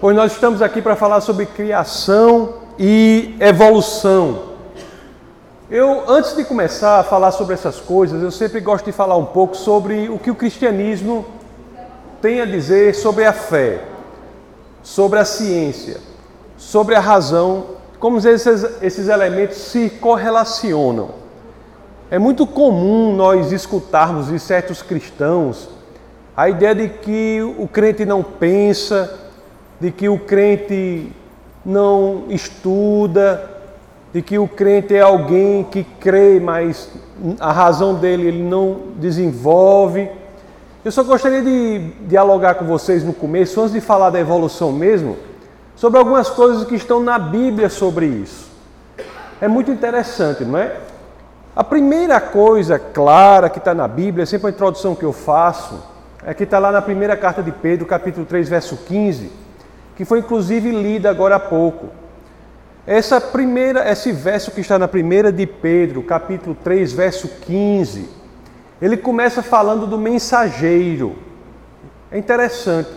pois nós estamos aqui para falar sobre criação e evolução. Eu, antes de começar a falar sobre essas coisas, eu sempre gosto de falar um pouco sobre o que o cristianismo tem a dizer sobre a fé, sobre a ciência, sobre a razão, como esses, esses elementos se correlacionam. É muito comum nós escutarmos de certos cristãos a ideia de que o crente não pensa, de que o crente não estuda, de que o crente é alguém que crê, mas a razão dele ele não desenvolve. Eu só gostaria de dialogar com vocês no começo, antes de falar da evolução mesmo, sobre algumas coisas que estão na Bíblia sobre isso. É muito interessante, não é? A primeira coisa clara que está na Bíblia, sempre a introdução que eu faço, é que está lá na primeira carta de Pedro, capítulo 3, verso 15, que foi inclusive lida agora há pouco. Essa primeira, esse verso que está na primeira de Pedro, capítulo 3, verso 15, ele começa falando do mensageiro. É interessante,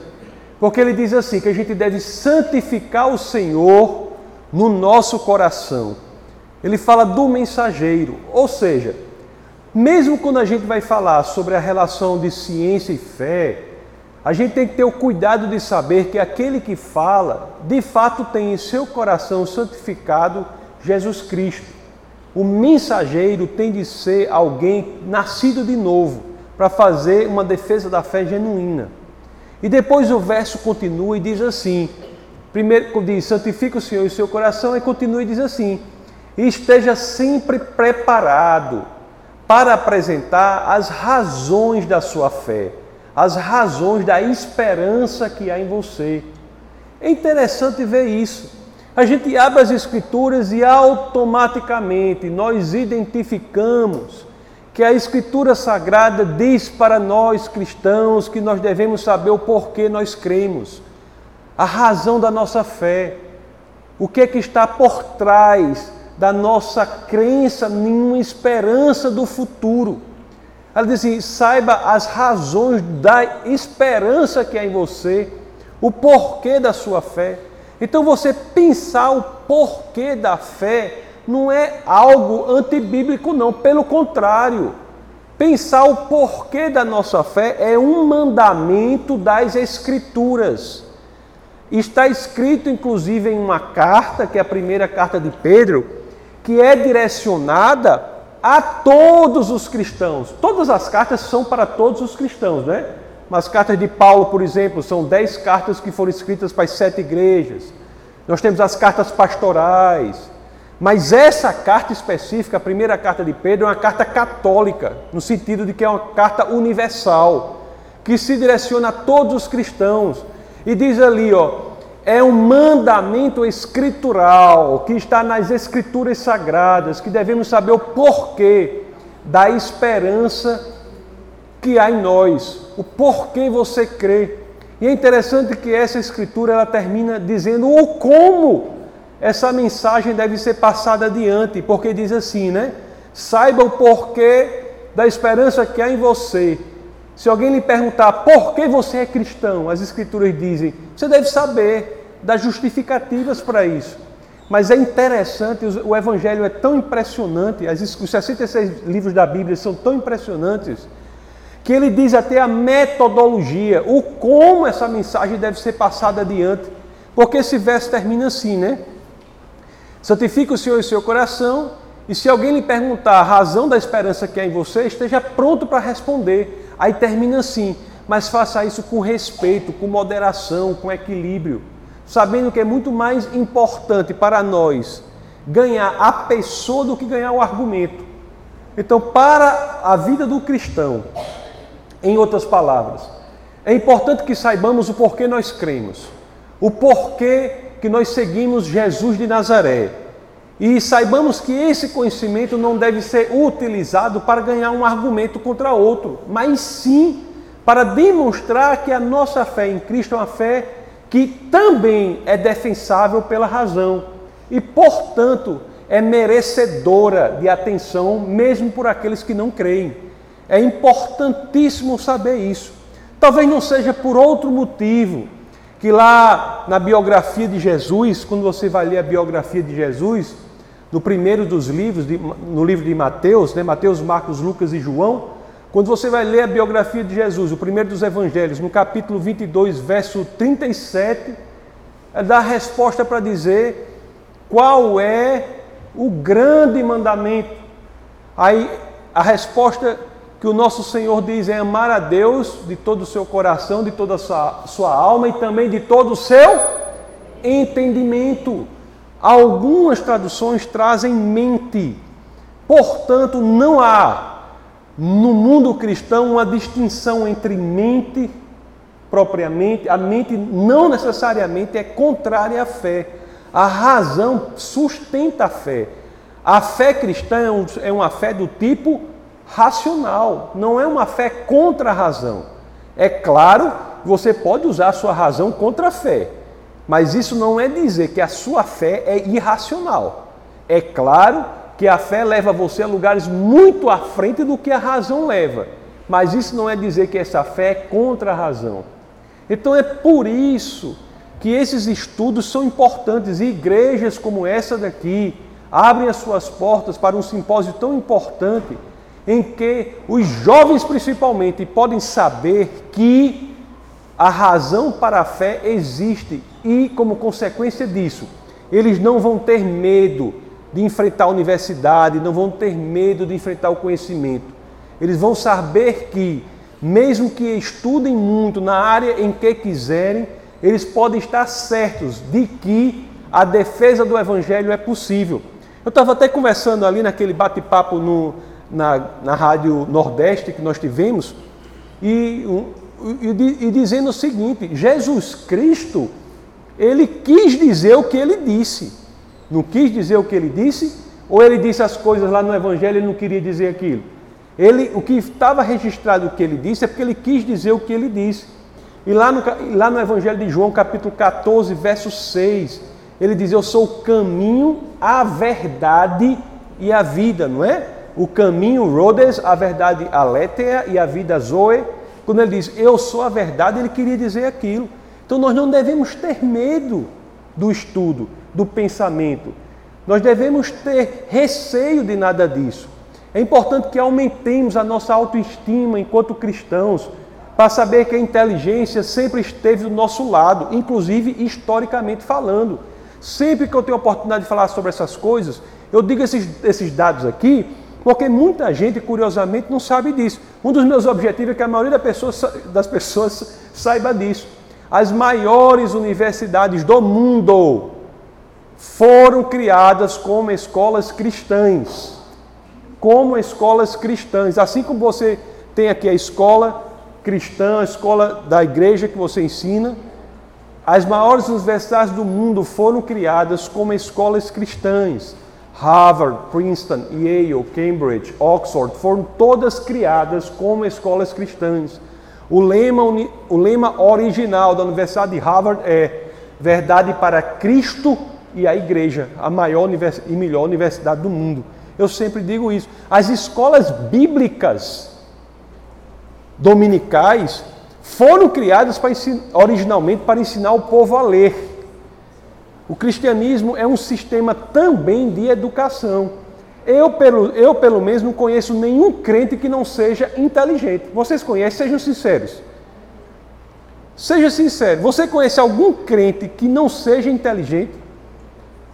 porque ele diz assim que a gente deve santificar o Senhor no nosso coração. Ele fala do mensageiro, ou seja, mesmo quando a gente vai falar sobre a relação de ciência e fé, a gente tem que ter o cuidado de saber que aquele que fala, de fato tem em seu coração santificado Jesus Cristo. O mensageiro tem de ser alguém nascido de novo, para fazer uma defesa da fé genuína. E depois o verso continua e diz assim: primeiro diz, santifica o Senhor em seu coração, e continua e diz assim: e esteja sempre preparado para apresentar as razões da sua fé, as razões da esperança que há em você. É interessante ver isso. A gente abre as Escrituras e automaticamente nós identificamos que a Escritura Sagrada diz para nós cristãos que nós devemos saber o porquê nós cremos, a razão da nossa fé, o que é que está por trás da nossa crença em uma esperança do futuro. Ela diz assim: saiba as razões da esperança que há em você, o porquê da sua fé. Então você pensar o porquê da fé não é algo antibíblico, não, pelo contrário. Pensar o porquê da nossa fé é um mandamento das Escrituras. Está escrito, inclusive, em uma carta, que é a primeira carta de Pedro, que é direcionada a todos os cristãos. Todas as cartas são para todos os cristãos, né? Mas cartas de Paulo, por exemplo, são dez cartas que foram escritas para as sete igrejas. Nós temos as cartas pastorais. Mas essa carta específica, a primeira carta de Pedro, é uma carta católica, no sentido de que é uma carta universal, que se direciona a todos os cristãos. E diz ali, ó, é um mandamento escritural que está nas escrituras sagradas, que devemos saber o porquê da esperança que há em nós, o porquê você crê. E é interessante que essa escritura ela termina dizendo o como essa mensagem deve ser passada adiante, porque diz assim, né? Saiba o porquê da esperança que há em você. Se alguém lhe perguntar por que você é cristão, as escrituras dizem, você deve saber das justificativas para isso. Mas é interessante, o Evangelho é tão impressionante, os 66 livros da Bíblia são tão impressionantes, que ele diz até a metodologia, o como essa mensagem deve ser passada adiante. Porque esse verso termina assim, né? Santifica o Senhor em seu coração, e se alguém lhe perguntar a razão da esperança que há em você, esteja pronto para responder. Aí termina assim, mas faça isso com respeito, com moderação, com equilíbrio sabendo que é muito mais importante para nós ganhar a pessoa do que ganhar o argumento. Então, para a vida do cristão, em outras palavras, é importante que saibamos o porquê nós cremos, o porquê que nós seguimos Jesus de Nazaré. E saibamos que esse conhecimento não deve ser utilizado para ganhar um argumento contra outro, mas sim para demonstrar que a nossa fé em Cristo é uma fé que também é defensável pela razão e, portanto, é merecedora de atenção, mesmo por aqueles que não creem. É importantíssimo saber isso. Talvez não seja por outro motivo que lá na biografia de Jesus, quando você vai ler a biografia de Jesus, no primeiro dos livros, no livro de Mateus, né, Mateus, Marcos, Lucas e João, quando você vai ler a biografia de Jesus, o primeiro dos evangelhos, no capítulo 22, verso 37, é dá a resposta para dizer qual é o grande mandamento. Aí a resposta que o nosso Senhor diz é amar a Deus de todo o seu coração, de toda a sua, sua alma e também de todo o seu entendimento. Algumas traduções trazem mente. Portanto, não há no mundo cristão uma distinção entre mente propriamente, a mente não necessariamente é contrária à fé. A razão sustenta a fé. A fé cristã é uma fé do tipo racional, não é uma fé contra a razão. É claro, você pode usar a sua razão contra a fé, mas isso não é dizer que a sua fé é irracional. É claro que a fé leva você a lugares muito à frente do que a razão leva, mas isso não é dizer que essa fé é contra a razão. Então é por isso que esses estudos são importantes. E igrejas como essa daqui abrem as suas portas para um simpósio tão importante em que os jovens principalmente podem saber que a razão para a fé existe. E, como consequência disso, eles não vão ter medo de enfrentar a universidade, não vão ter medo de enfrentar o conhecimento. Eles vão saber que, mesmo que estudem muito na área em que quiserem, eles podem estar certos de que a defesa do Evangelho é possível. Eu estava até conversando ali naquele bate-papo na, na Rádio Nordeste que nós tivemos, e, e, e dizendo o seguinte: Jesus Cristo, ele quis dizer o que ele disse. Não quis dizer o que ele disse? Ou ele disse as coisas lá no Evangelho e não queria dizer aquilo? Ele, o que estava registrado o que ele disse é porque ele quis dizer o que ele disse. E lá no, lá no Evangelho de João, capítulo 14, verso 6, ele diz: Eu sou o caminho, a verdade e a vida, não é? O caminho, Rhodes, a verdade, Aletheia e a vida, Zoe. Quando ele diz Eu sou a verdade, ele queria dizer aquilo. Então nós não devemos ter medo do estudo, do pensamento. Nós devemos ter receio de nada disso. É importante que aumentemos a nossa autoestima enquanto cristãos, para saber que a inteligência sempre esteve do nosso lado, inclusive historicamente falando. Sempre que eu tenho a oportunidade de falar sobre essas coisas, eu digo esses, esses dados aqui, porque muita gente, curiosamente, não sabe disso. Um dos meus objetivos é que a maioria das pessoas, das pessoas saiba disso. As maiores universidades do mundo foram criadas como escolas cristãs. Como escolas cristãs. Assim como você tem aqui a escola cristã, a escola da igreja que você ensina, as maiores universidades do mundo foram criadas como escolas cristãs. Harvard, Princeton, Yale, Cambridge, Oxford foram todas criadas como escolas cristãs. O lema, o lema original da Universidade de Harvard é Verdade para Cristo e a Igreja, a maior e melhor universidade do mundo. Eu sempre digo isso. As escolas bíblicas dominicais foram criadas para ensinar, originalmente para ensinar o povo a ler. O cristianismo é um sistema também de educação. Eu pelo, eu, pelo menos, não conheço nenhum crente que não seja inteligente. Vocês conhecem? Sejam sinceros. Seja sincero. Você conhece algum crente que não seja inteligente?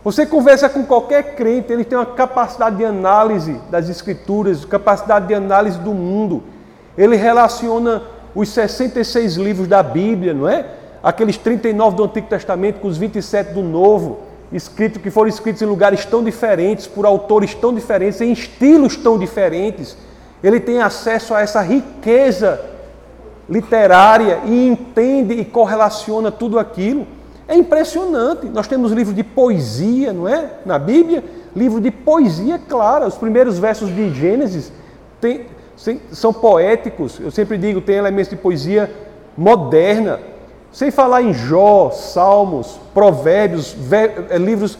Você conversa com qualquer crente, ele tem uma capacidade de análise das escrituras, capacidade de análise do mundo. Ele relaciona os 66 livros da Bíblia, não é? Aqueles 39 do Antigo Testamento com os 27 do Novo, escritos que foram escritos em lugares tão diferentes, por autores tão diferentes, em estilos tão diferentes. Ele tem acesso a essa riqueza literária e entende e correlaciona tudo aquilo. É impressionante. Nós temos livros de poesia, não é? Na Bíblia, livro de poesia clara. Os primeiros versos de Gênesis tem, são poéticos, eu sempre digo, tem elementos de poesia moderna, sem falar em Jó, Salmos, Provérbios, eh, livros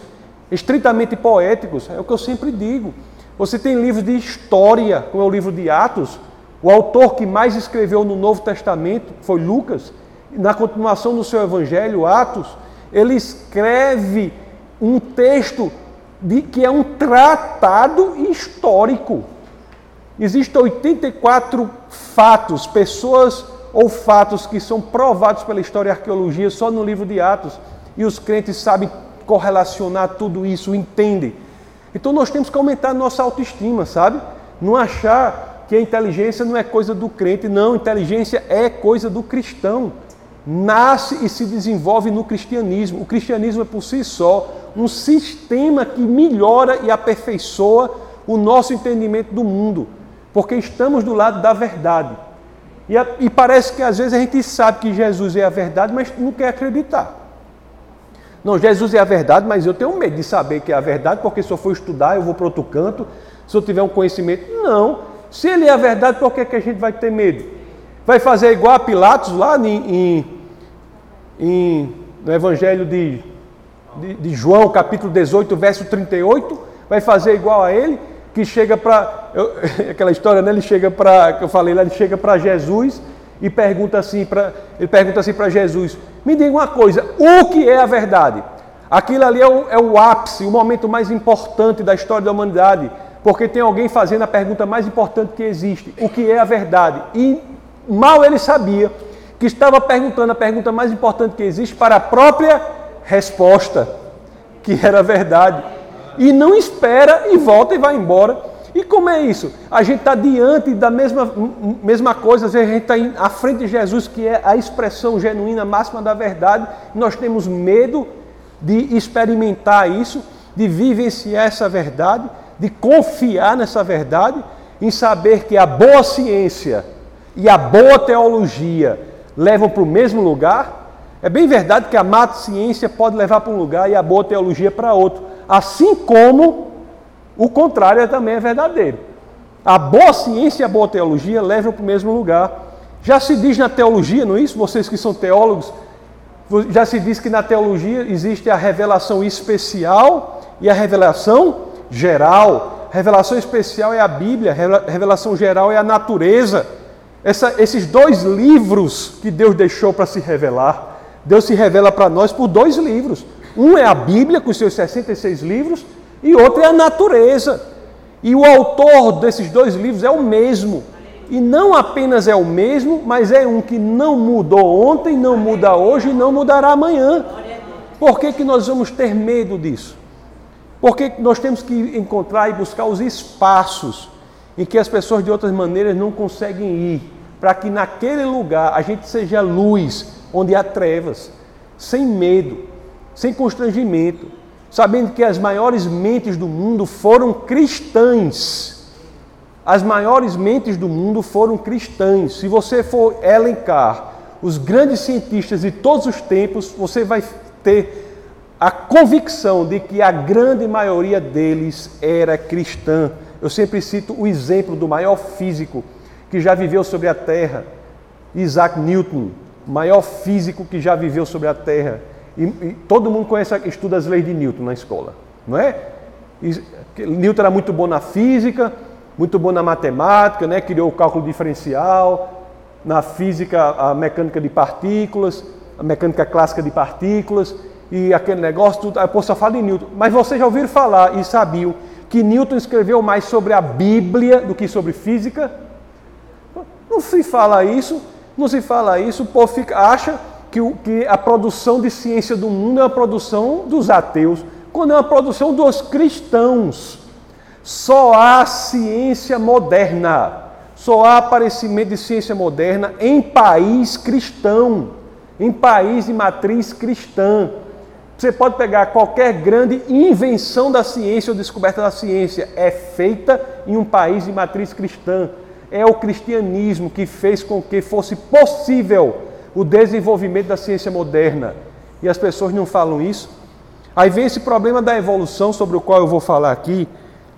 estritamente poéticos, é o que eu sempre digo. Você tem livros de história, como é o livro de Atos, o autor que mais escreveu no Novo Testamento foi Lucas. Na continuação do seu evangelho, Atos, ele escreve um texto de, que é um tratado histórico. Existem 84 fatos, pessoas ou fatos que são provados pela história e arqueologia só no livro de Atos, e os crentes sabem correlacionar tudo isso, entendem. Então nós temos que aumentar a nossa autoestima, sabe? Não achar que a inteligência não é coisa do crente, não, inteligência é coisa do cristão. Nasce e se desenvolve no cristianismo. O cristianismo é por si só um sistema que melhora e aperfeiçoa o nosso entendimento do mundo, porque estamos do lado da verdade. E, a, e parece que às vezes a gente sabe que Jesus é a verdade, mas não quer acreditar. Não, Jesus é a verdade, mas eu tenho medo de saber que é a verdade, porque se eu for estudar, eu vou para outro canto, se eu tiver um conhecimento. Não. Se ele é a verdade, por que, que a gente vai ter medo? Vai fazer igual a Pilatos lá em, em, em no Evangelho de, de, de, João, capítulo 18, verso 38? Vai fazer igual a ele, que chega para. Aquela história, né? Ele chega para. que eu falei lá, ele chega para Jesus e pergunta assim para ele pergunta assim para Jesus: Me diga uma coisa, o que é a verdade? Aquilo ali é o, é o ápice, o momento mais importante da história da humanidade, porque tem alguém fazendo a pergunta mais importante que existe: o que é a verdade? E mal ele sabia que estava perguntando a pergunta mais importante que existe para a própria resposta, que era a verdade. E não espera e volta e vai embora e como é isso? A gente está diante da mesma, mesma coisa, às vezes a gente está à frente de Jesus, que é a expressão genuína, máxima da verdade, e nós temos medo de experimentar isso, de vivenciar essa verdade, de confiar nessa verdade, em saber que a boa ciência e a boa teologia levam para o mesmo lugar. É bem verdade que a má ciência pode levar para um lugar e a boa teologia para outro. Assim como o contrário também é verdadeiro. A boa ciência e a boa teologia levam para o mesmo lugar. Já se diz na teologia, não é isso? Vocês que são teólogos, já se diz que na teologia existe a revelação especial e a revelação geral. Revelação especial é a Bíblia, revelação geral é a natureza. Essa, esses dois livros que Deus deixou para se revelar, Deus se revela para nós por dois livros. Um é a Bíblia, com seus 66 livros, e outro é a natureza. E o autor desses dois livros é o mesmo. E não apenas é o mesmo, mas é um que não mudou ontem, não muda hoje e não mudará amanhã. Por que, que nós vamos ter medo disso? Porque nós temos que encontrar e buscar os espaços em que as pessoas de outras maneiras não conseguem ir, para que naquele lugar a gente seja luz onde há trevas, sem medo, sem constrangimento sabendo que as maiores mentes do mundo foram cristãs. As maiores mentes do mundo foram cristãs. Se você for elencar os grandes cientistas de todos os tempos, você vai ter a convicção de que a grande maioria deles era cristã. Eu sempre cito o exemplo do maior físico que já viveu sobre a Terra, Isaac Newton, maior físico que já viveu sobre a Terra. E, e, todo mundo conhece, estuda as leis de Newton na escola, não é? E, Newton era muito bom na física, muito bom na matemática, né? criou o cálculo diferencial, na física a mecânica de partículas, a mecânica clássica de partículas e aquele negócio, tudo. Eu posso falar de Newton, mas vocês já ouviram falar e sabiam que Newton escreveu mais sobre a Bíblia do que sobre física? Não se fala isso, não se fala isso, o povo fica, acha que, o, que a produção de ciência do mundo é a produção dos ateus, quando é uma produção dos cristãos. Só há ciência moderna, só há aparecimento de ciência moderna em país cristão, em país de matriz cristã. Você pode pegar qualquer grande invenção da ciência ou descoberta da ciência, é feita em um país de matriz cristã. É o cristianismo que fez com que fosse possível o desenvolvimento da ciência moderna. E as pessoas não falam isso. Aí vem esse problema da evolução, sobre o qual eu vou falar aqui.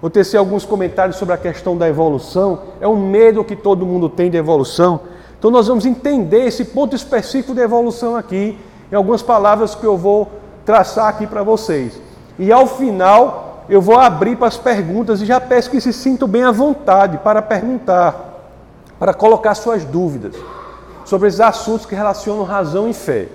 Vou tecer alguns comentários sobre a questão da evolução. É um medo que todo mundo tem de evolução. Então nós vamos entender esse ponto específico de evolução aqui, em algumas palavras que eu vou traçar aqui para vocês. E ao final eu vou abrir para as perguntas e já peço que se sintam bem à vontade para perguntar, para colocar suas dúvidas. sobre esses assuntos que relacionam razão e fé.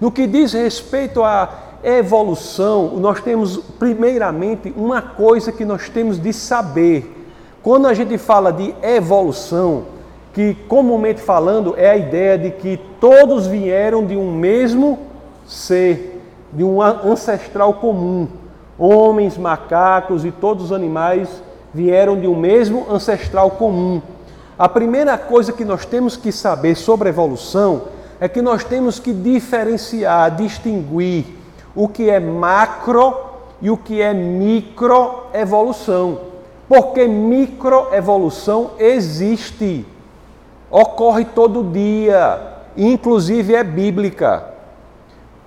No que diz respeito à evolução, nós temos primeiramente uma coisa que nós temos de saber. Quando a gente fala de evolução, que comumente falando é a ideia de que todos vieram de um mesmo ser, de um ancestral comum. Homens, macacos e todos os animais vieram de um mesmo ancestral comum. A primeira coisa que nós temos que saber sobre evolução é que nós temos que diferenciar, distinguir o que é macro e o que é microevolução. Porque microevolução existe, ocorre todo dia, inclusive é bíblica.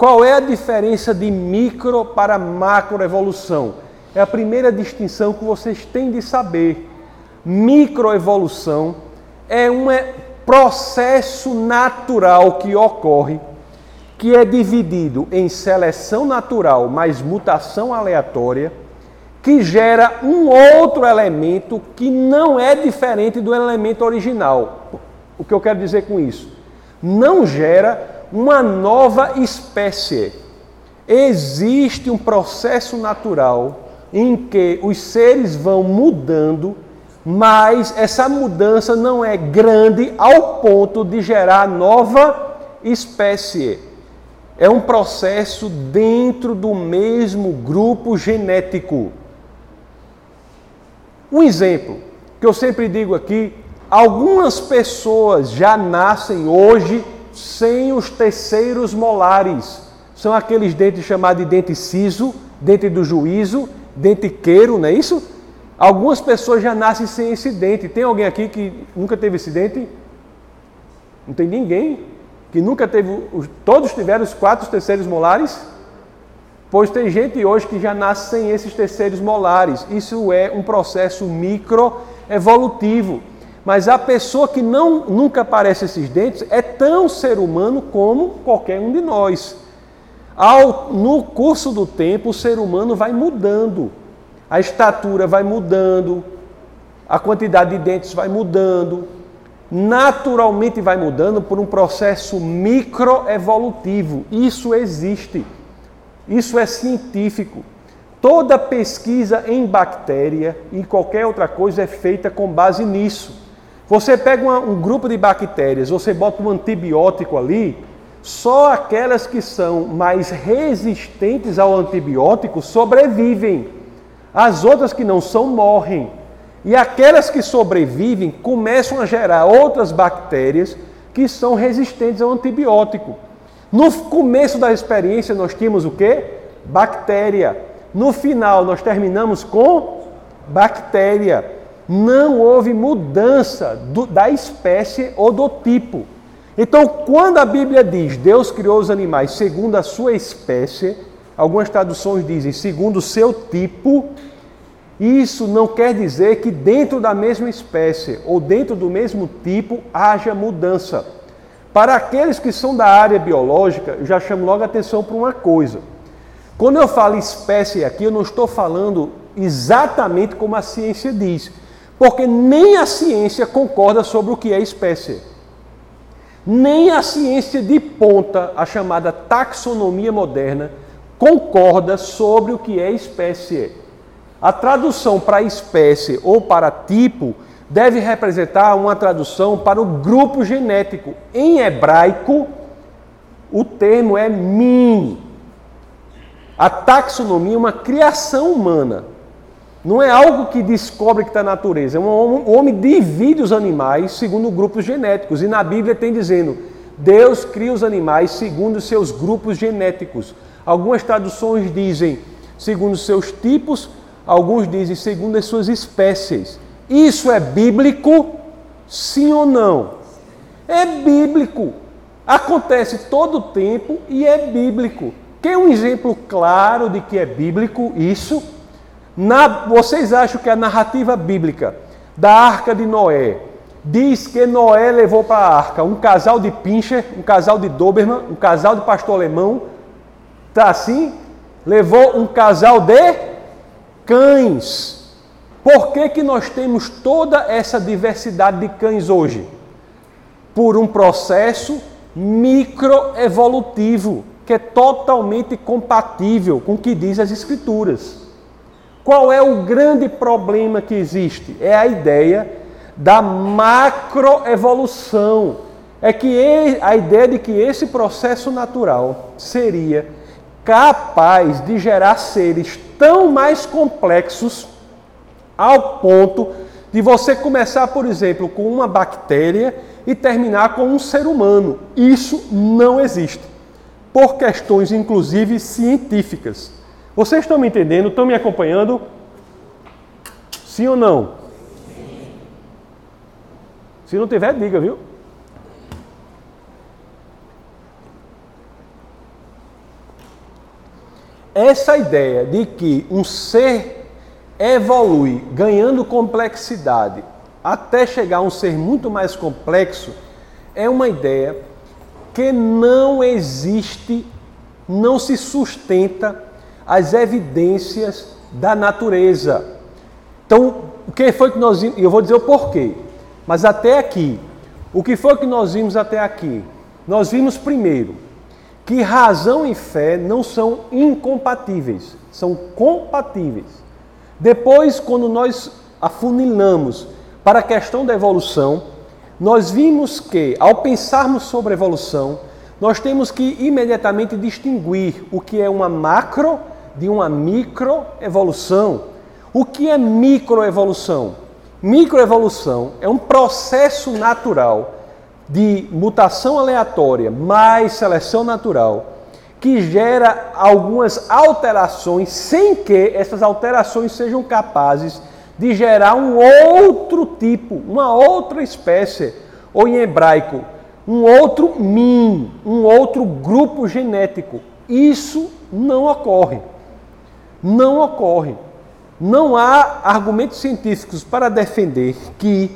Qual é a diferença de micro para macroevolução? É a primeira distinção que vocês têm de saber. Microevolução é um processo natural que ocorre, que é dividido em seleção natural mais mutação aleatória, que gera um outro elemento que não é diferente do elemento original. O que eu quero dizer com isso? Não gera uma nova espécie. Existe um processo natural em que os seres vão mudando mas essa mudança não é grande ao ponto de gerar nova espécie. É um processo dentro do mesmo grupo genético. Um exemplo que eu sempre digo aqui: algumas pessoas já nascem hoje sem os terceiros molares. São aqueles dentes chamados de dente ciso, dente do juízo, dente queiro, não é isso? Algumas pessoas já nascem sem esse dente. Tem alguém aqui que nunca teve esse dente? Não tem ninguém que nunca teve. Todos tiveram os quatro terceiros molares? Pois tem gente hoje que já nasce sem esses terceiros molares. Isso é um processo microevolutivo. Mas a pessoa que não nunca aparece esses dentes é tão ser humano como qualquer um de nós. Ao, no curso do tempo, o ser humano vai mudando a estatura vai mudando, a quantidade de dentes vai mudando, naturalmente vai mudando por um processo microevolutivo. Isso existe. Isso é científico. Toda pesquisa em bactéria e qualquer outra coisa é feita com base nisso. Você pega uma, um grupo de bactérias, você bota um antibiótico ali, só aquelas que são mais resistentes ao antibiótico sobrevivem. As outras que não são morrem. E aquelas que sobrevivem começam a gerar outras bactérias que são resistentes ao antibiótico. No começo da experiência nós tínhamos o que? Bactéria. No final nós terminamos com bactéria. Não houve mudança do, da espécie ou do tipo. Então, quando a Bíblia diz Deus criou os animais segundo a sua espécie, Algumas traduções dizem segundo o seu tipo. Isso não quer dizer que dentro da mesma espécie ou dentro do mesmo tipo haja mudança. Para aqueles que são da área biológica, eu já chamo logo a atenção para uma coisa. Quando eu falo espécie aqui, eu não estou falando exatamente como a ciência diz, porque nem a ciência concorda sobre o que é espécie. Nem a ciência de ponta, a chamada taxonomia moderna, concorda sobre o que é espécie. A tradução para espécie ou para tipo deve representar uma tradução para o grupo genético. Em hebraico, o termo é min. A taxonomia é uma criação humana. Não é algo que descobre que está na natureza. É um homem divide os animais segundo grupos genéticos. E na Bíblia tem dizendo: Deus cria os animais segundo seus grupos genéticos. Algumas traduções dizem segundo seus tipos, alguns dizem segundo as suas espécies. Isso é bíblico? Sim ou não? É bíblico. Acontece todo o tempo e é bíblico. Quer um exemplo claro de que é bíblico isso? Na, vocês acham que a narrativa bíblica da arca de Noé diz que Noé levou para a arca um casal de pincher, um casal de Doberman, um casal de pastor alemão, Está assim? Levou um casal de cães. Por que, que nós temos toda essa diversidade de cães hoje? por um processo microevolutivo, que é totalmente compatível com o que diz as Escrituras. Qual é o grande problema que existe? É a ideia da macroevolução. É que a ideia de que esse processo natural seria capaz de gerar seres tão mais complexos ao ponto de você começar, por exemplo, com uma bactéria e terminar com um ser humano. Isso não existe, por questões inclusive científicas. Vocês estão me entendendo? Estão me acompanhando? Sim ou não? Se não tiver, diga, viu? Essa ideia de que um ser evolui ganhando complexidade até chegar a um ser muito mais complexo é uma ideia que não existe, não se sustenta as evidências da natureza. Então, o que foi que nós vimos? Eu vou dizer o porquê. Mas até aqui, o que foi que nós vimos até aqui? Nós vimos primeiro que razão e fé não são incompatíveis, são compatíveis. Depois, quando nós afunilamos para a questão da evolução, nós vimos que, ao pensarmos sobre evolução, nós temos que imediatamente distinguir o que é uma macro de uma microevolução. O que é microevolução? Microevolução é um processo natural de mutação aleatória mais seleção natural que gera algumas alterações sem que essas alterações sejam capazes de gerar um outro tipo, uma outra espécie, ou em hebraico, um outro min, um outro grupo genético. Isso não ocorre. Não ocorre. Não há argumentos científicos para defender que,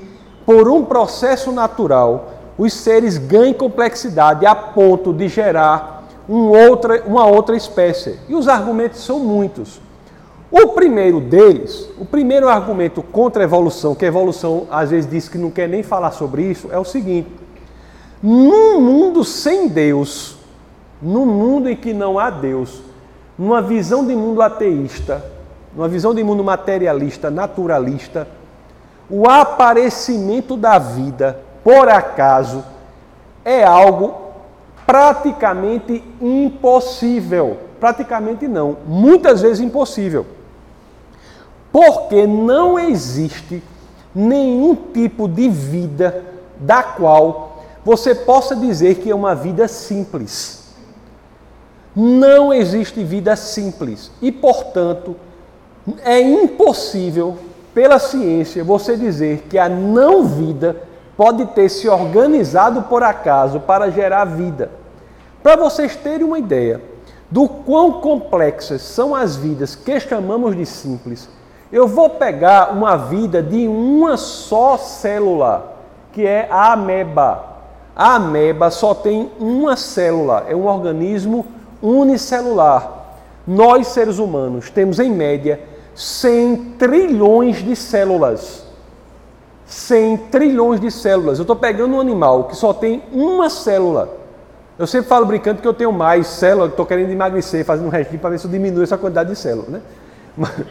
por um processo natural, os seres ganhem complexidade a ponto de gerar um outra, uma outra espécie. E os argumentos são muitos. O primeiro deles, o primeiro argumento contra a evolução, que a evolução às vezes diz que não quer nem falar sobre isso, é o seguinte: num mundo sem Deus, num mundo em que não há Deus, numa visão de mundo ateísta, numa visão de mundo materialista, naturalista, o aparecimento da vida, por acaso, é algo praticamente impossível. Praticamente não, muitas vezes impossível. Porque não existe nenhum tipo de vida da qual você possa dizer que é uma vida simples. Não existe vida simples e, portanto, é impossível pela ciência você dizer que a não vida pode ter se organizado por acaso para gerar vida. Para vocês terem uma ideia do quão complexas são as vidas que chamamos de simples, eu vou pegar uma vida de uma só célula, que é a ameba. A ameba só tem uma célula, é um organismo unicelular. Nós, seres humanos, temos em média 100 trilhões de células. 100 trilhões de células. Eu estou pegando um animal que só tem uma célula. Eu sempre falo brincando que eu tenho mais células, estou querendo emagrecer, fazendo um regime para ver se eu diminuo essa quantidade de células. Né?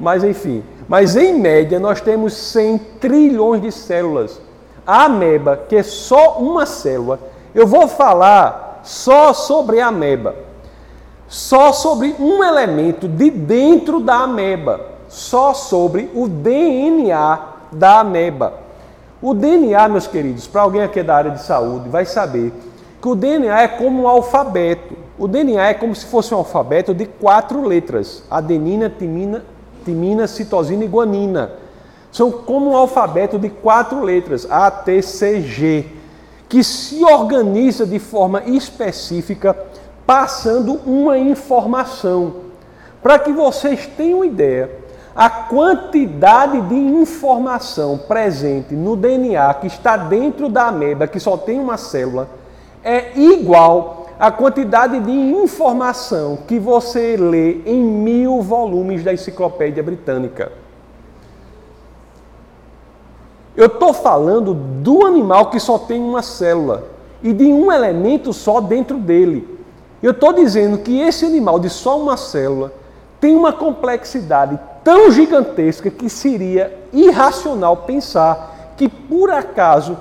Mas enfim, mas em média nós temos 100 trilhões de células. A ameba, que é só uma célula, eu vou falar só sobre a ameba. Só sobre um elemento de dentro da ameba, só sobre o DNA da ameba. O DNA, meus queridos, para alguém aqui da área de saúde, vai saber que o DNA é como um alfabeto. O DNA é como se fosse um alfabeto de quatro letras: adenina, timina, timina, citosina e guanina. São como um alfabeto de quatro letras, A, T, C, G, que se organiza de forma específica, passando uma informação. Para que vocês tenham ideia, a quantidade de informação presente no DNA que está dentro da ameba, que só tem uma célula, é igual a quantidade de informação que você lê em mil volumes da Enciclopédia Britânica. Eu estou falando do animal que só tem uma célula e de um elemento só dentro dele. Eu estou dizendo que esse animal de só uma célula tem uma complexidade tão gigantesca que seria irracional pensar que por acaso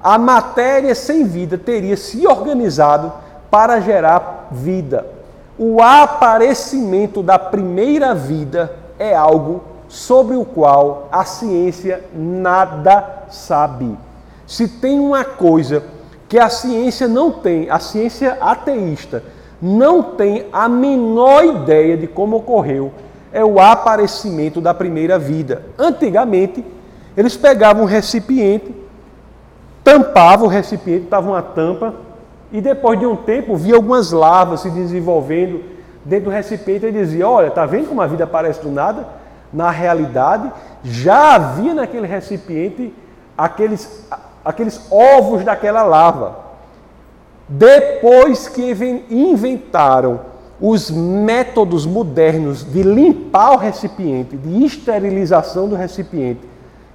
a matéria sem vida teria se organizado para gerar vida. O aparecimento da primeira vida é algo sobre o qual a ciência nada sabe. Se tem uma coisa que a ciência não tem, a ciência ateísta não tem a menor ideia de como ocorreu, é o aparecimento da primeira vida. Antigamente, eles pegavam um recipiente, tampavam o recipiente, estava uma tampa, e depois de um tempo via algumas larvas se desenvolvendo dentro do recipiente e dizia: Olha, está vendo como a vida aparece do nada? Na realidade, já havia naquele recipiente aqueles, aqueles ovos daquela larva. Depois que inventaram os métodos modernos de limpar o recipiente, de esterilização do recipiente,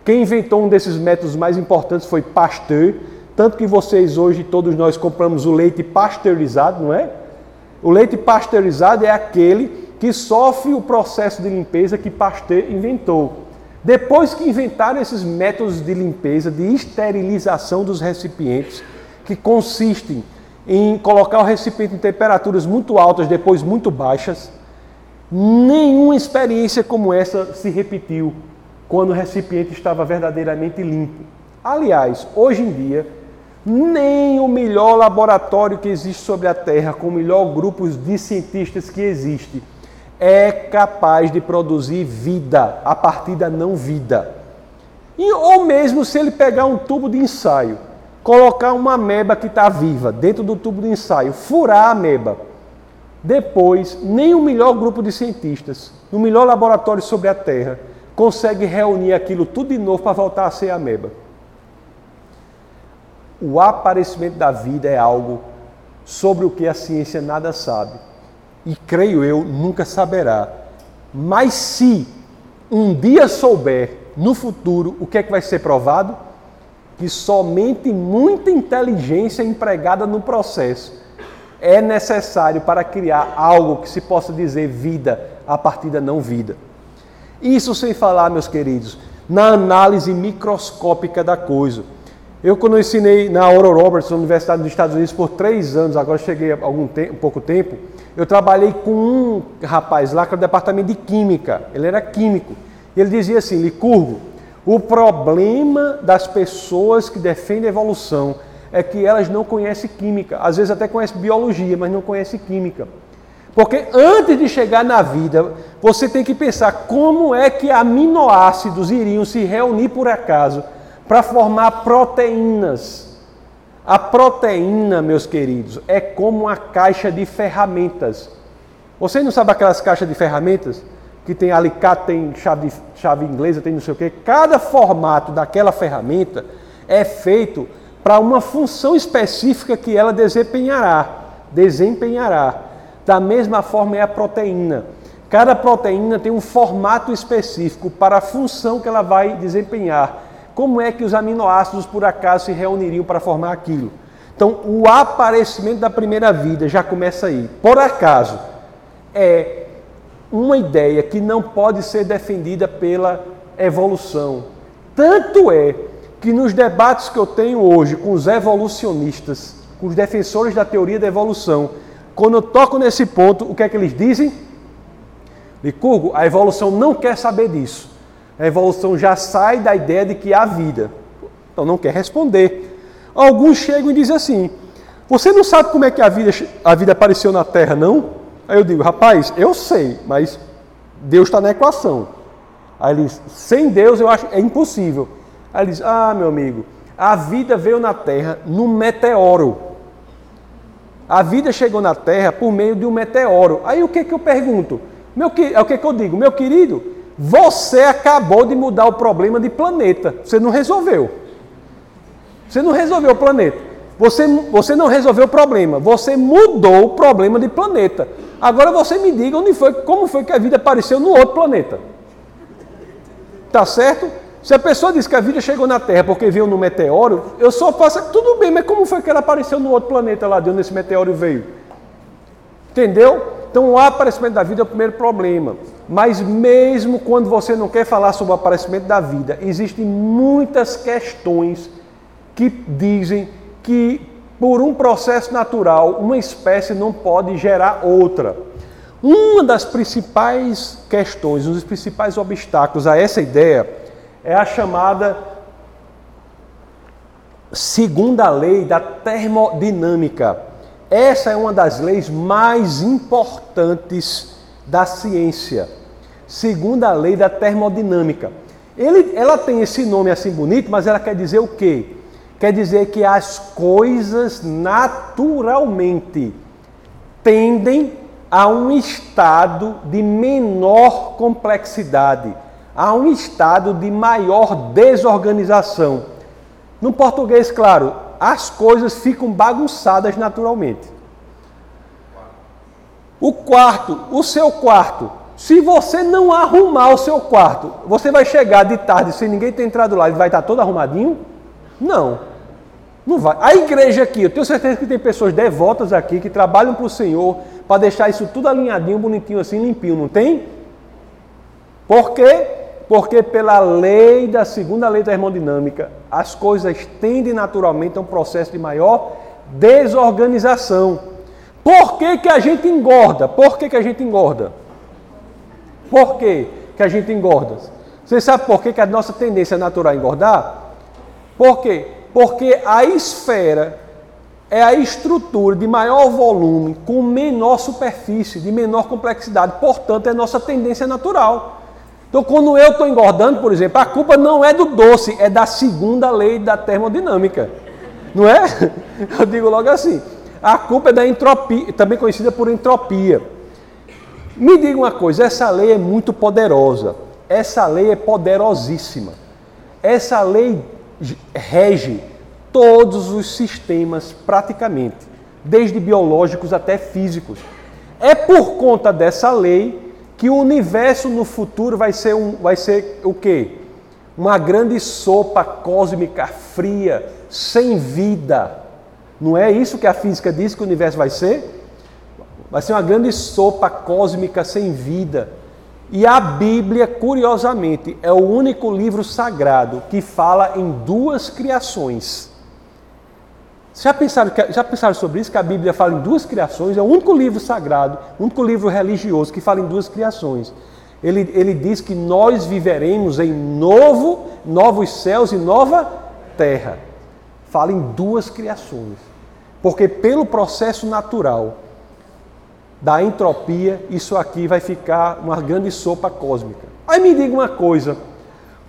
quem inventou um desses métodos mais importantes foi Pasteur, tanto que vocês hoje, todos nós, compramos o leite pasteurizado, não é? O leite pasteurizado é aquele que sofre o processo de limpeza que Pasteur inventou. Depois que inventaram esses métodos de limpeza, de esterilização dos recipientes, que consistem em colocar o recipiente em temperaturas muito altas, depois muito baixas, nenhuma experiência como essa se repetiu quando o recipiente estava verdadeiramente limpo. Aliás, hoje em dia, nem o melhor laboratório que existe sobre a Terra, com o melhor grupo de cientistas que existe, é capaz de produzir vida a partir da não vida. E, ou mesmo se ele pegar um tubo de ensaio, colocar uma ameba que está viva dentro do tubo de ensaio, furar a ameba. Depois, nem o melhor grupo de cientistas, no melhor laboratório sobre a Terra, consegue reunir aquilo tudo de novo para voltar a ser ameba. O aparecimento da vida é algo sobre o que a ciência nada sabe e creio eu nunca saberá. Mas se um dia souber no futuro o que é que vai ser provado, que somente muita inteligência empregada no processo é necessário para criar algo que se possa dizer vida a partir da não vida. Isso sem falar, meus queridos, na análise microscópica da coisa. Eu, quando eu ensinei na Oral Roberts, na Universidade dos Estados Unidos, por três anos, agora cheguei há algum tempo, pouco tempo, eu trabalhei com um rapaz lá que era do departamento de química, ele era químico. E ele dizia assim: Licurgo, o problema das pessoas que defendem a evolução é que elas não conhecem química, às vezes até conhecem biologia, mas não conhecem química. Porque antes de chegar na vida, você tem que pensar como é que aminoácidos iriam se reunir por acaso para formar proteínas. A proteína, meus queridos, é como uma caixa de ferramentas. Você não sabe aquelas caixas de ferramentas? Que tem alicate, tem chave, chave inglesa, tem não sei o quê. Cada formato daquela ferramenta é feito para uma função específica que ela desempenhará. Desempenhará. Da mesma forma é a proteína. Cada proteína tem um formato específico para a função que ela vai desempenhar como é que os aminoácidos por acaso se reuniriam para formar aquilo? Então, o aparecimento da primeira vida já começa aí. Por acaso, é uma ideia que não pode ser defendida pela evolução. Tanto é que nos debates que eu tenho hoje com os evolucionistas, com os defensores da teoria da evolução, quando eu toco nesse ponto, o que é que eles dizem? Licurgo, a evolução não quer saber disso. A evolução já sai da ideia de que há vida. Então não quer responder. Alguns chegam e dizem assim: Você não sabe como é que a vida, a vida apareceu na Terra, não? Aí eu digo: Rapaz, eu sei, mas Deus está na equação. Aí eles: Sem Deus eu acho é impossível. Aí eles: Ah, meu amigo, a vida veio na Terra num meteoro. A vida chegou na Terra por meio de um meteoro. Aí o que, que eu pergunto? Meu, é o que, que eu digo? Meu querido, você acabou de mudar o problema de planeta. Você não resolveu. Você não resolveu o planeta. Você, você não resolveu o problema. Você mudou o problema de planeta. Agora você me diga onde foi, como foi que a vida apareceu no outro planeta. Tá certo? Se a pessoa diz que a vida chegou na Terra porque veio no meteoro, eu só faço. Tudo bem, mas como foi que ela apareceu no outro planeta lá de onde esse meteoro veio? Entendeu? Então, o aparecimento da vida é o primeiro problema. Mas, mesmo quando você não quer falar sobre o aparecimento da vida, existem muitas questões que dizem que, por um processo natural, uma espécie não pode gerar outra. Uma das principais questões, um dos principais obstáculos a essa ideia é a chamada segunda lei da termodinâmica. Essa é uma das leis mais importantes da ciência. Segunda lei da termodinâmica. Ele, ela tem esse nome assim bonito, mas ela quer dizer o quê? Quer dizer que as coisas naturalmente tendem a um estado de menor complexidade a um estado de maior desorganização. No português, claro, as coisas ficam bagunçadas naturalmente. O quarto, o seu quarto. Se você não arrumar o seu quarto, você vai chegar de tarde sem ninguém ter entrado lá, ele vai estar todo arrumadinho? Não. Não vai. A igreja aqui, eu tenho certeza que tem pessoas devotas aqui que trabalham para o Senhor para deixar isso tudo alinhadinho, bonitinho assim, limpinho, não tem? Por quê? Porque pela lei da segunda lei termodinâmica, as coisas tendem naturalmente a um processo de maior desorganização. Por que, que a gente engorda? Por que, que a gente engorda? Por que, que a gente engorda? Você sabe por que, que a nossa tendência natural é engordar? Por quê? Porque a esfera é a estrutura de maior volume com menor superfície, de menor complexidade. Portanto, é nossa tendência natural. Então, quando eu estou engordando, por exemplo, a culpa não é do doce, é da segunda lei da termodinâmica. Não é? Eu digo logo assim. A culpa é da entropia, também conhecida por entropia. Me diga uma coisa, essa lei é muito poderosa. Essa lei é poderosíssima. Essa lei rege todos os sistemas praticamente, desde biológicos até físicos. É por conta dessa lei que o universo no futuro vai ser, um, vai ser o quê? Uma grande sopa cósmica fria, sem vida. Não é isso que a física diz que o universo vai ser? Vai ser uma grande sopa cósmica sem vida. E a Bíblia, curiosamente, é o único livro sagrado que fala em duas criações. Já pensaram, já pensaram sobre isso? Que a Bíblia fala em duas criações, é o único livro sagrado, o único livro religioso que fala em duas criações. Ele, ele diz que nós viveremos em novo, novos céus e nova terra. Fala em duas criações. Porque pelo processo natural da entropia, isso aqui vai ficar uma grande sopa cósmica. Aí me diga uma coisa: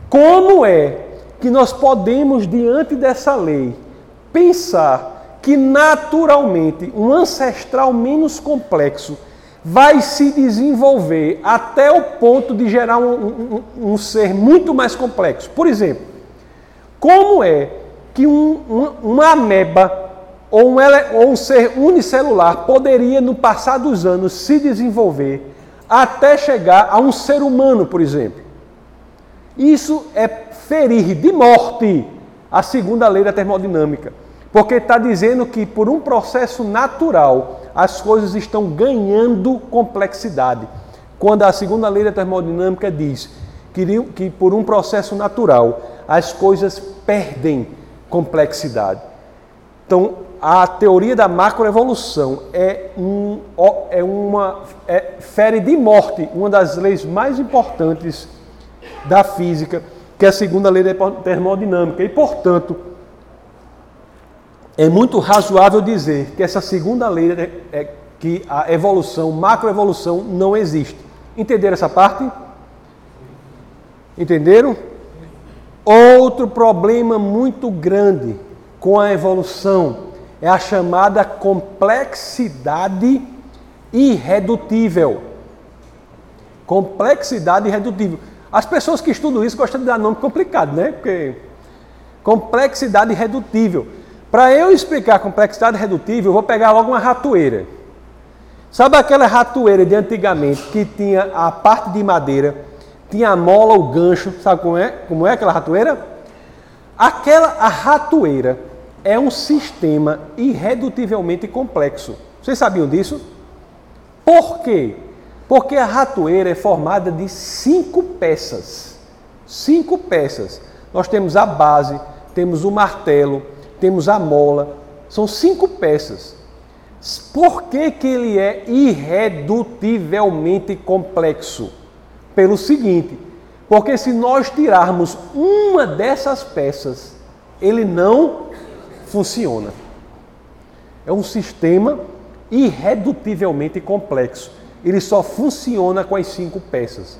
como é que nós podemos, diante dessa lei, pensar que naturalmente um ancestral menos complexo vai se desenvolver até o ponto de gerar um, um, um ser muito mais complexo. Por exemplo, como é que um, uma ameba ou um, ou um ser unicelular poderia, no passar dos anos, se desenvolver até chegar a um ser humano, por exemplo? Isso é ferir de morte a segunda lei da termodinâmica. Porque está dizendo que por um processo natural as coisas estão ganhando complexidade. Quando a segunda lei da termodinâmica diz que, que por um processo natural as coisas perdem complexidade. Então, a teoria da macroevolução é, um, é uma é, fere de morte uma das leis mais importantes da física, que é a segunda lei da termodinâmica. E, portanto, é muito razoável dizer que essa segunda lei é, é que a evolução, macroevolução, não existe. Entenderam essa parte? Entenderam? Outro problema muito grande com a evolução é a chamada complexidade irredutível. Complexidade irredutível. As pessoas que estudam isso gostam de dar nome complicado, né? Porque complexidade irredutível. Para eu explicar complexidade redutível, eu vou pegar logo uma ratoeira. Sabe aquela ratoeira de antigamente que tinha a parte de madeira, tinha a mola, o gancho, sabe como é? Como é aquela ratoeira? Aquela a ratoeira é um sistema irredutivelmente complexo. Vocês sabiam disso? Por quê? Porque a ratoeira é formada de cinco peças. Cinco peças. Nós temos a base, temos o martelo, temos a mola. São cinco peças. Por que, que ele é irredutivelmente complexo? Pelo seguinte, porque se nós tirarmos uma dessas peças, ele não funciona. É um sistema irredutivelmente complexo. Ele só funciona com as cinco peças.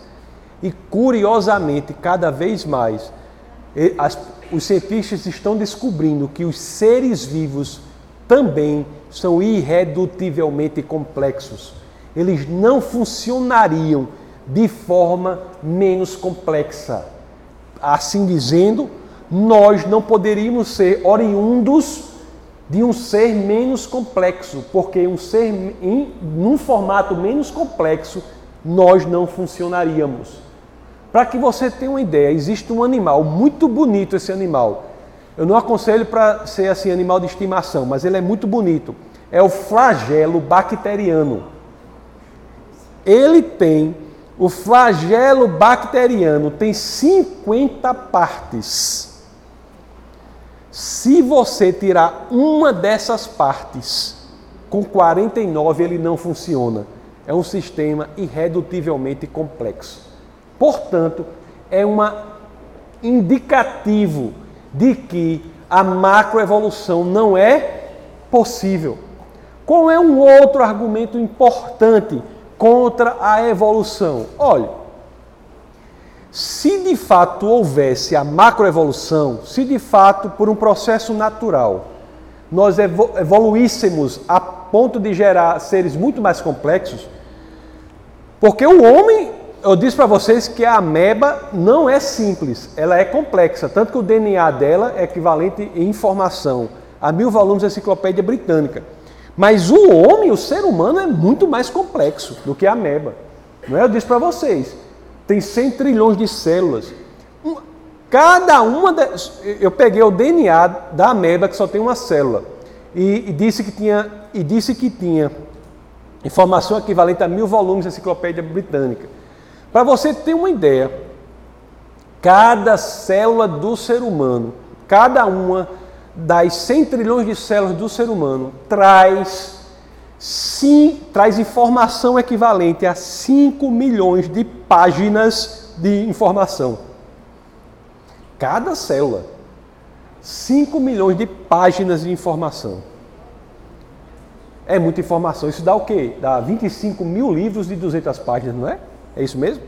E curiosamente, cada vez mais, as, os cientistas estão descobrindo que os seres vivos também são irredutivelmente complexos. Eles não funcionariam de forma menos complexa. Assim dizendo, nós não poderíamos ser oriundos de um ser menos complexo, porque um ser em num formato menos complexo nós não funcionaríamos. Para que você tenha uma ideia, existe um animal muito bonito esse animal. Eu não aconselho para ser assim animal de estimação, mas ele é muito bonito. É o flagelo bacteriano. Ele tem o flagelo bacteriano tem 50 partes. Se você tirar uma dessas partes, com 49 ele não funciona. É um sistema irredutivelmente complexo. Portanto, é um indicativo de que a macroevolução não é possível. Qual é um outro argumento importante contra a evolução? Olha, se de fato houvesse a macroevolução, se de fato por um processo natural nós evoluíssemos a ponto de gerar seres muito mais complexos, porque o homem, eu disse para vocês que a ameba não é simples, ela é complexa, tanto que o DNA dela é equivalente em informação a mil volumes da enciclopédia britânica. Mas o homem, o ser humano, é muito mais complexo do que a ameba. Não é? Eu disse para vocês tem 100 trilhões de células. Cada uma das, eu peguei o DNA da ameba que só tem uma célula e, e, disse que tinha e disse que tinha informação equivalente a mil volumes da enciclopédia britânica. Para você ter uma ideia, cada célula do ser humano, cada uma das 100 trilhões de células do ser humano traz sim, traz informação equivalente a 5 milhões de páginas de informação. Cada célula. 5 milhões de páginas de informação. É muita informação. Isso dá o quê? Dá 25 mil livros de 200 páginas, não é? É isso mesmo?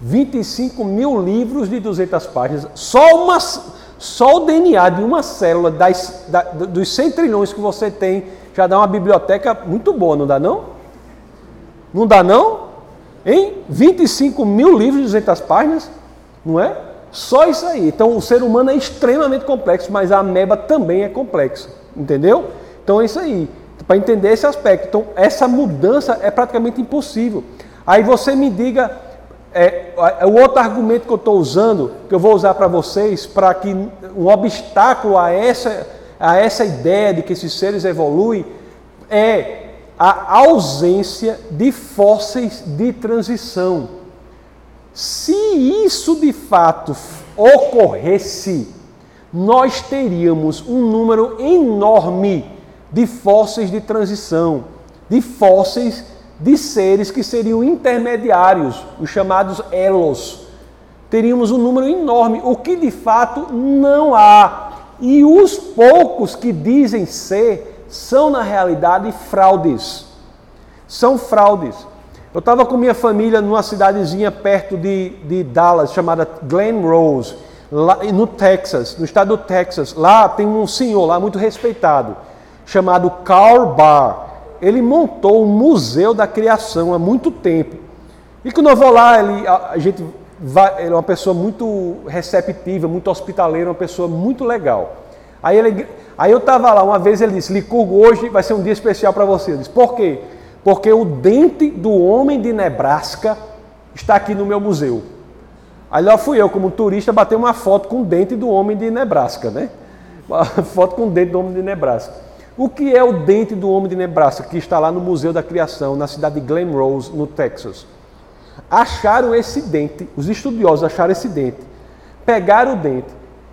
25 mil livros de 200 páginas. Só, uma, só o DNA de uma célula das, da, dos 100 trilhões que você tem já dá uma biblioteca muito boa, não dá não? Não dá não? Em 25 mil livros de 200 páginas, não é? Só isso aí. Então o ser humano é extremamente complexo, mas a ameba também é complexa, entendeu? Então é isso aí. Para entender esse aspecto. Então essa mudança é praticamente impossível. Aí você me diga, é, é o outro argumento que eu estou usando, que eu vou usar para vocês, para que um obstáculo a essa a essa ideia de que esses seres evoluem é a ausência de fósseis de transição. Se isso de fato ocorresse, nós teríamos um número enorme de fósseis de transição, de fósseis de seres que seriam intermediários, os chamados elos. Teríamos um número enorme, o que de fato não há e os poucos que dizem ser são, na realidade, fraudes. São fraudes. Eu estava com minha família numa cidadezinha perto de, de Dallas, chamada Glen Rose, lá, no Texas, no estado do Texas. Lá tem um senhor lá muito respeitado, chamado Carl Barr. Ele montou um museu da criação há muito tempo. E quando eu vou lá, ele, a, a gente vai, ele é uma pessoa muito receptiva, muito hospitaleira, uma pessoa muito legal. Aí, ele, aí eu estava lá, uma vez ele disse, Licurgo, hoje vai ser um dia especial para você. Eu disse, por quê? Porque o dente do homem de Nebraska está aqui no meu museu. Aí lá fui eu, como turista, bater uma foto com o dente do homem de Nebraska, né? Uma foto com o dente do homem de Nebraska. O que é o dente do homem de Nebraska, que está lá no Museu da Criação, na cidade de Glen Rose, no Texas? Acharam esse dente, os estudiosos acharam esse dente, pegaram o dente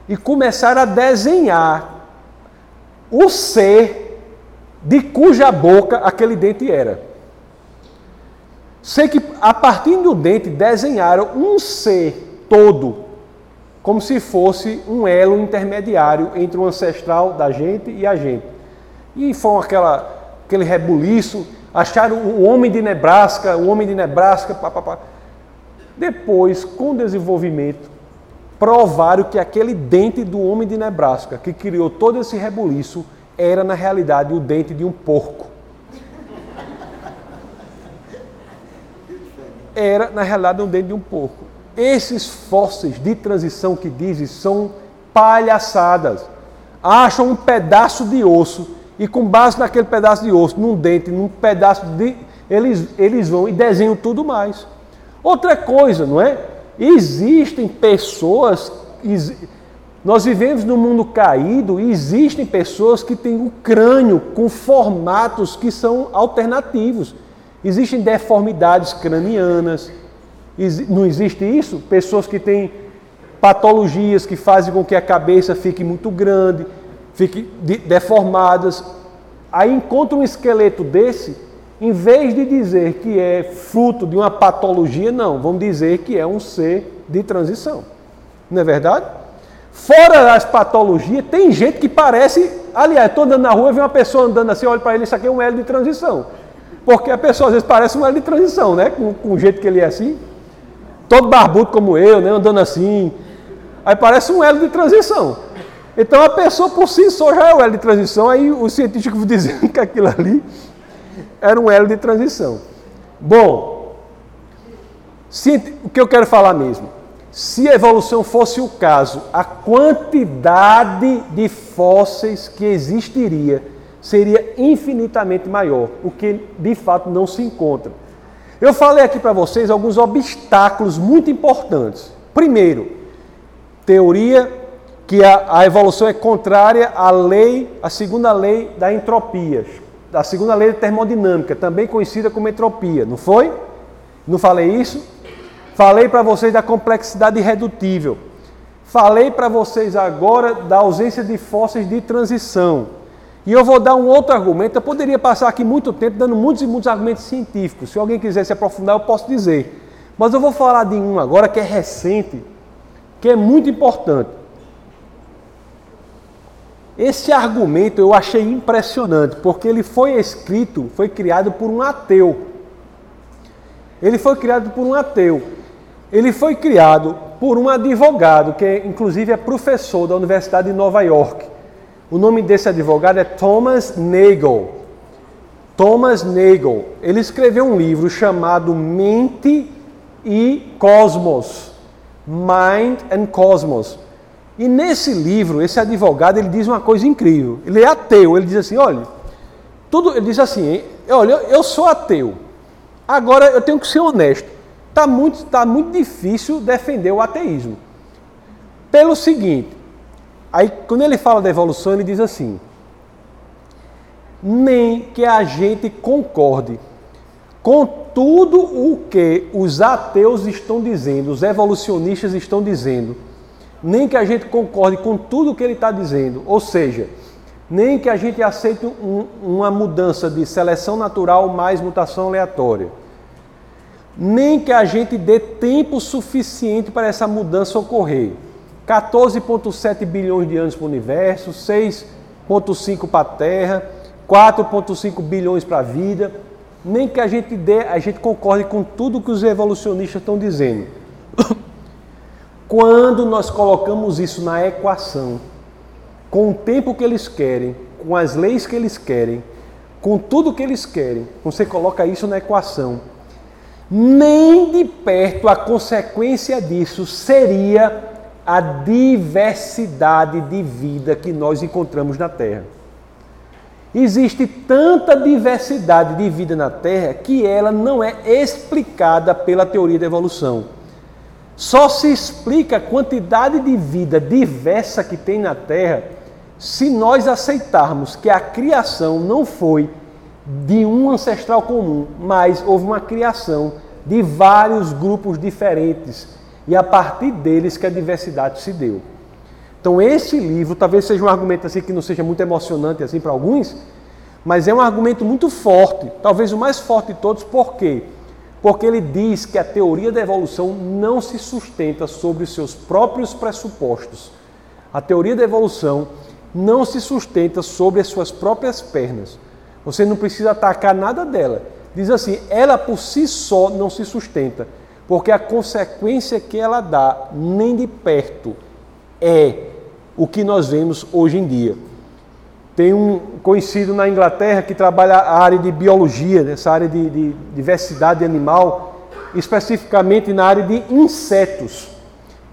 e começaram a desenhar o ser de cuja boca aquele dente era. Sei que a partir do dente desenharam um ser todo, como se fosse um elo intermediário entre o ancestral da gente e a gente. E foi aquela, aquele rebuliço, acharam o homem de Nebraska, o homem de Nebraska, pá, pá, pá. Depois, com o desenvolvimento, provaram que aquele dente do homem de Nebraska, que criou todo esse rebuliço, era na realidade o dente de um porco. Era na realidade um dente de um porco. Esses fósseis de transição que dizem são palhaçadas. Acham um pedaço de osso e com base naquele pedaço de osso, num dente, num pedaço de. Eles, eles vão e desenham tudo mais. Outra coisa, não é? Existem pessoas. Nós vivemos num mundo caído e existem pessoas que têm o crânio com formatos que são alternativos. Existem deformidades cranianas. Não existe isso? Pessoas que têm patologias que fazem com que a cabeça fique muito grande, fique deformadas. Aí encontra um esqueleto desse, em vez de dizer que é fruto de uma patologia, não, vamos dizer que é um ser de transição. Não é verdade? Fora as patologias, tem gente que parece. Aliás, estou andando na rua e vi uma pessoa andando assim, olho para ele, isso aqui é um L de transição. Porque a pessoa às vezes parece um L de transição, né? Com, com o jeito que ele é assim. Todo barbudo como eu, né? Andando assim. Aí parece um L de transição. Então a pessoa por si só já é o elo de transição, aí o científico dizendo que aquilo ali era um elo de transição. Bom, o que eu quero falar mesmo? Se a evolução fosse o caso, a quantidade de fósseis que existiria seria infinitamente maior, o que de fato não se encontra. Eu falei aqui para vocês alguns obstáculos muito importantes. Primeiro, teoria que a, a, evolução é contrária à lei, à segunda lei da entropia, a segunda lei da termodinâmica, também conhecida como entropia, não foi? Não falei isso? Falei para vocês da complexidade irredutível. Falei para vocês agora da ausência de fósseis de transição. E eu vou dar um outro argumento. Eu poderia passar aqui muito tempo dando muitos e muitos argumentos científicos. Se alguém quiser se aprofundar, eu posso dizer. Mas eu vou falar de um agora que é recente, que é muito importante. Esse argumento eu achei impressionante, porque ele foi escrito, foi criado por um ateu. Ele foi criado por um ateu. Ele foi criado por um advogado, que inclusive é professor da Universidade de Nova York. O nome desse advogado é Thomas Nagel. Thomas Nagel. Ele escreveu um livro chamado Mente e Cosmos. Mind and Cosmos. E nesse livro, esse advogado, ele diz uma coisa incrível. Ele é ateu, ele diz assim, olha, tudo, ele diz assim, olha, eu sou ateu. Agora eu tenho que ser honesto. Está muito, tá muito difícil defender o ateísmo. Pelo seguinte, aí quando ele fala da evolução, ele diz assim: nem que a gente concorde com tudo o que os ateus estão dizendo, os evolucionistas estão dizendo nem que a gente concorde com tudo que ele está dizendo, ou seja, nem que a gente aceite um, uma mudança de seleção natural mais mutação aleatória, nem que a gente dê tempo suficiente para essa mudança ocorrer. 14,7 bilhões de anos para o universo, 6,5 para a Terra, 4,5 bilhões para a vida, nem que a gente dê, a gente concorde com tudo que os evolucionistas estão dizendo. Quando nós colocamos isso na equação, com o tempo que eles querem, com as leis que eles querem, com tudo que eles querem, você coloca isso na equação, nem de perto a consequência disso seria a diversidade de vida que nós encontramos na Terra. Existe tanta diversidade de vida na Terra que ela não é explicada pela teoria da evolução. Só se explica a quantidade de vida diversa que tem na Terra se nós aceitarmos que a criação não foi de um ancestral comum, mas houve uma criação de vários grupos diferentes e a partir deles que a diversidade se deu. Então esse livro talvez seja um argumento assim que não seja muito emocionante assim para alguns, mas é um argumento muito forte, talvez o mais forte de todos, por quê? Porque ele diz que a teoria da evolução não se sustenta sobre os seus próprios pressupostos. A teoria da evolução não se sustenta sobre as suas próprias pernas. Você não precisa atacar nada dela. Diz assim: ela por si só não se sustenta, porque a consequência que ela dá, nem de perto, é o que nós vemos hoje em dia. Tem um conhecido na Inglaterra que trabalha a área de biologia, nessa área de, de diversidade animal, especificamente na área de insetos.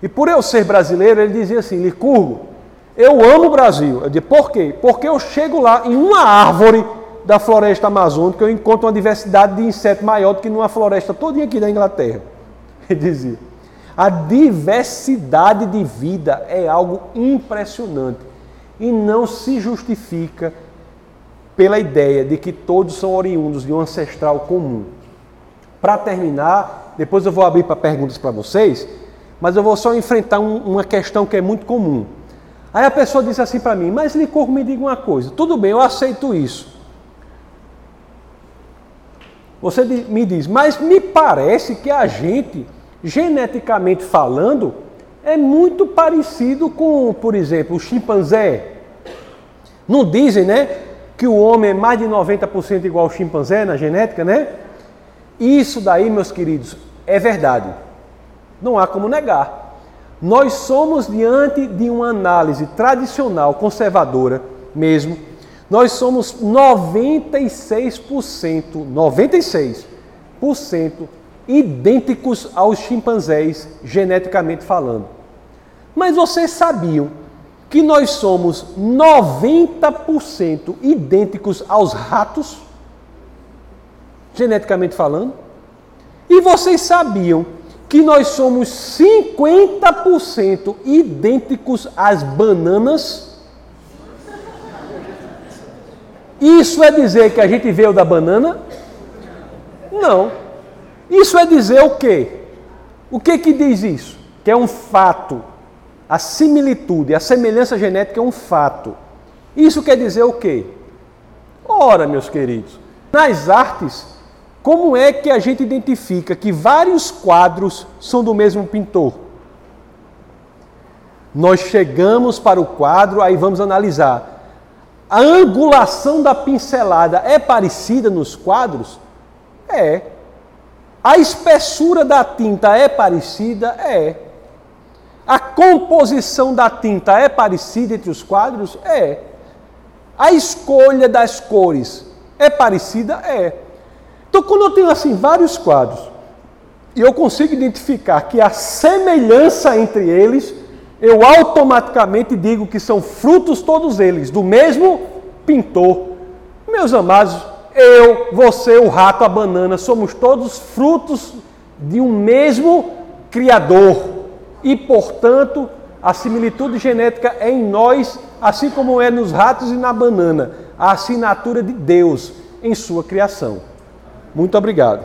E por eu ser brasileiro, ele dizia assim: Licurgo, eu amo o Brasil. Eu disse, por quê? Porque eu chego lá em uma árvore da floresta amazônica, eu encontro uma diversidade de insetos maior do que numa floresta todinha aqui da Inglaterra. Ele dizia. A diversidade de vida é algo impressionante e não se justifica pela ideia de que todos são oriundos de um ancestral comum. Para terminar, depois eu vou abrir para perguntas para vocês, mas eu vou só enfrentar um, uma questão que é muito comum. Aí a pessoa diz assim para mim, mas Licor, me diga uma coisa, tudo bem, eu aceito isso. Você me diz, mas me parece que a gente, geneticamente falando, é muito parecido com, por exemplo, o chimpanzé. Não dizem, né, que o homem é mais de 90% igual ao chimpanzé na genética, né? Isso daí, meus queridos, é verdade. Não há como negar. Nós somos diante de uma análise tradicional, conservadora mesmo, nós somos 96%, 96% idênticos aos chimpanzés, geneticamente falando. Mas vocês sabiam que nós somos 90% idênticos aos ratos, geneticamente falando? E vocês sabiam que nós somos 50% idênticos às bananas? Isso é dizer que a gente veio da banana? Não. Isso é dizer o quê? O que que diz isso? Que é um fato. A similitude, a semelhança genética é um fato. Isso quer dizer o quê? Ora, meus queridos, nas artes, como é que a gente identifica que vários quadros são do mesmo pintor? Nós chegamos para o quadro, aí vamos analisar a angulação da pincelada é parecida nos quadros? É. A espessura da tinta é parecida? É. A composição da tinta é parecida entre os quadros? É. A escolha das cores é parecida? É. Então, quando eu tenho assim vários quadros e eu consigo identificar que a semelhança entre eles eu automaticamente digo que são frutos todos eles do mesmo pintor. Meus amados, eu, você, o rato, a banana, somos todos frutos de um mesmo Criador. E, portanto, a similitude genética é em nós, assim como é nos ratos e na banana, a assinatura de Deus em sua criação. Muito obrigado.